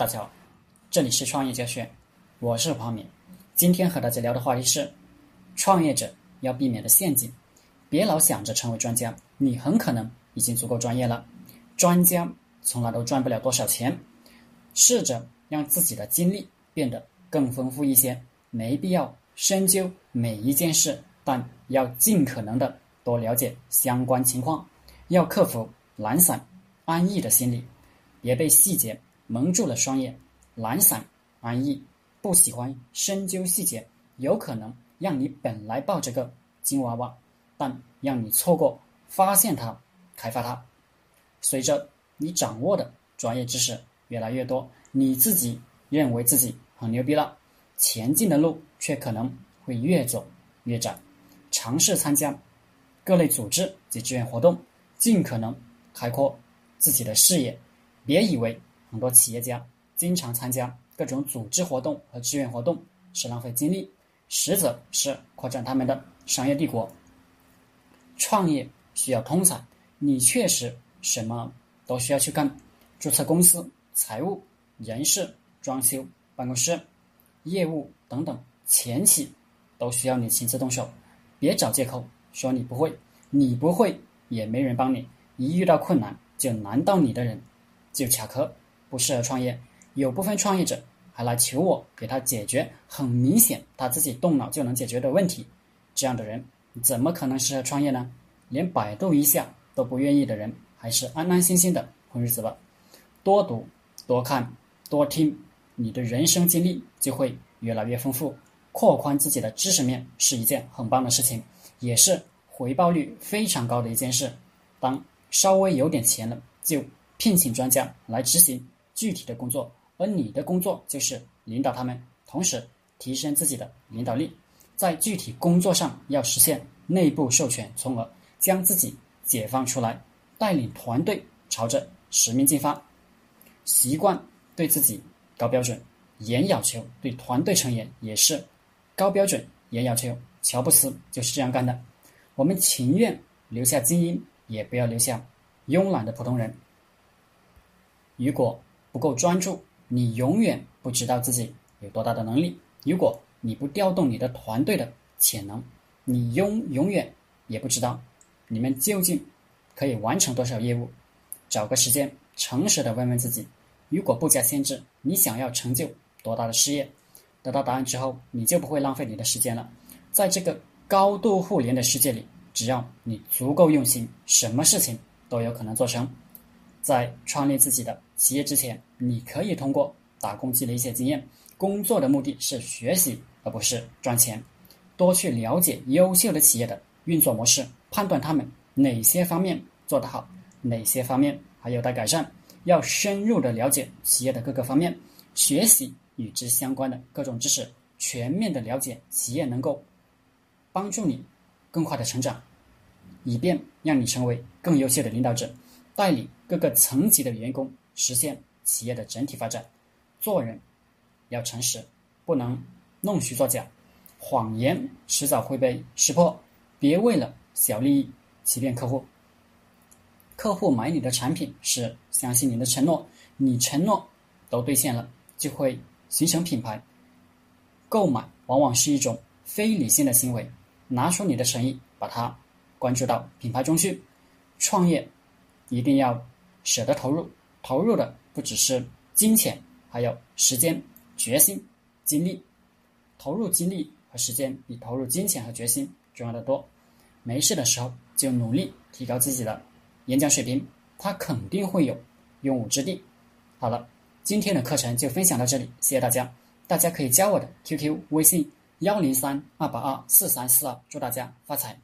大家好，这里是创业教学，我是黄敏。今天和大家聊的话题是创业者要避免的陷阱。别老想着成为专家，你很可能已经足够专业了。专家从来都赚不了多少钱。试着让自己的经历变得更丰富一些，没必要深究每一件事，但要尽可能的多了解相关情况。要克服懒散、安逸的心理，别被细节。蒙住了双眼，懒散安逸，不喜欢深究细节，有可能让你本来抱着个金娃娃，但让你错过发现它、开发它。随着你掌握的专业知识越来越多，你自己认为自己很牛逼了，前进的路却可能会越走越窄。尝试参加各类组织及志愿活动，尽可能开阔自己的视野，别以为。很多企业家经常参加各种组织活动和志愿活动，是浪费精力，实则是扩展他们的商业帝国。创业需要通才，你确实什么都需要去干，注册公司、财务、人事、装修、办公室、业务等等，前期都需要你亲自动手，别找借口说你不会，你不会也没人帮你，一遇到困难就难到你的人就卡壳。不适合创业，有部分创业者还来求我给他解决很明显他自己动脑就能解决的问题，这样的人怎么可能适合创业呢？连百度一下都不愿意的人，还是安安心心的混日子吧。多读、多看、多听，你的人生经历就会越来越丰富。扩宽自己的知识面是一件很棒的事情，也是回报率非常高的一件事。当稍微有点钱了，就聘请专家来执行。具体的工作，而你的工作就是领导他们，同时提升自己的领导力。在具体工作上要实现内部授权，从而将自己解放出来，带领团队朝着使命进发。习惯对自己高标准、严要求，对团队成员也是高标准、严要求。乔布斯就是这样干的。我们情愿留下精英，也不要留下慵懒的普通人。如果不够专注，你永远不知道自己有多大的能力。如果你不调动你的团队的潜能，你永永远也不知道你们究竟可以完成多少业务。找个时间，诚实的问问自己：如果不加限制，你想要成就多大的事业？得到答案之后，你就不会浪费你的时间了。在这个高度互联的世界里，只要你足够用心，什么事情都有可能做成。在创立自己的企业之前，你可以通过打工积累一些经验。工作的目的是学习，而不是赚钱。多去了解优秀的企业的运作模式，判断他们哪些方面做得好，哪些方面还有待改善。要深入的了解企业的各个方面，学习与之相关的各种知识，全面的了解企业，能够帮助你更快的成长，以便让你成为更优秀的领导者。带领各个层级的员工实现企业的整体发展。做人要诚实，不能弄虚作假，谎言迟早会被识破。别为了小利益欺骗客户。客户买你的产品是相信你的承诺，你承诺都兑现了，就会形成品牌。购买往往是一种非理性的行为，拿出你的诚意，把它关注到品牌中去。创业。一定要舍得投入，投入的不只是金钱，还有时间、决心、精力。投入精力和时间比投入金钱和决心重要的多。没事的时候就努力提高自己的演讲水平，他肯定会有用武之地。好了，今天的课程就分享到这里，谢谢大家。大家可以加我的 QQ 微信幺零三二八二四三四二，祝大家发财。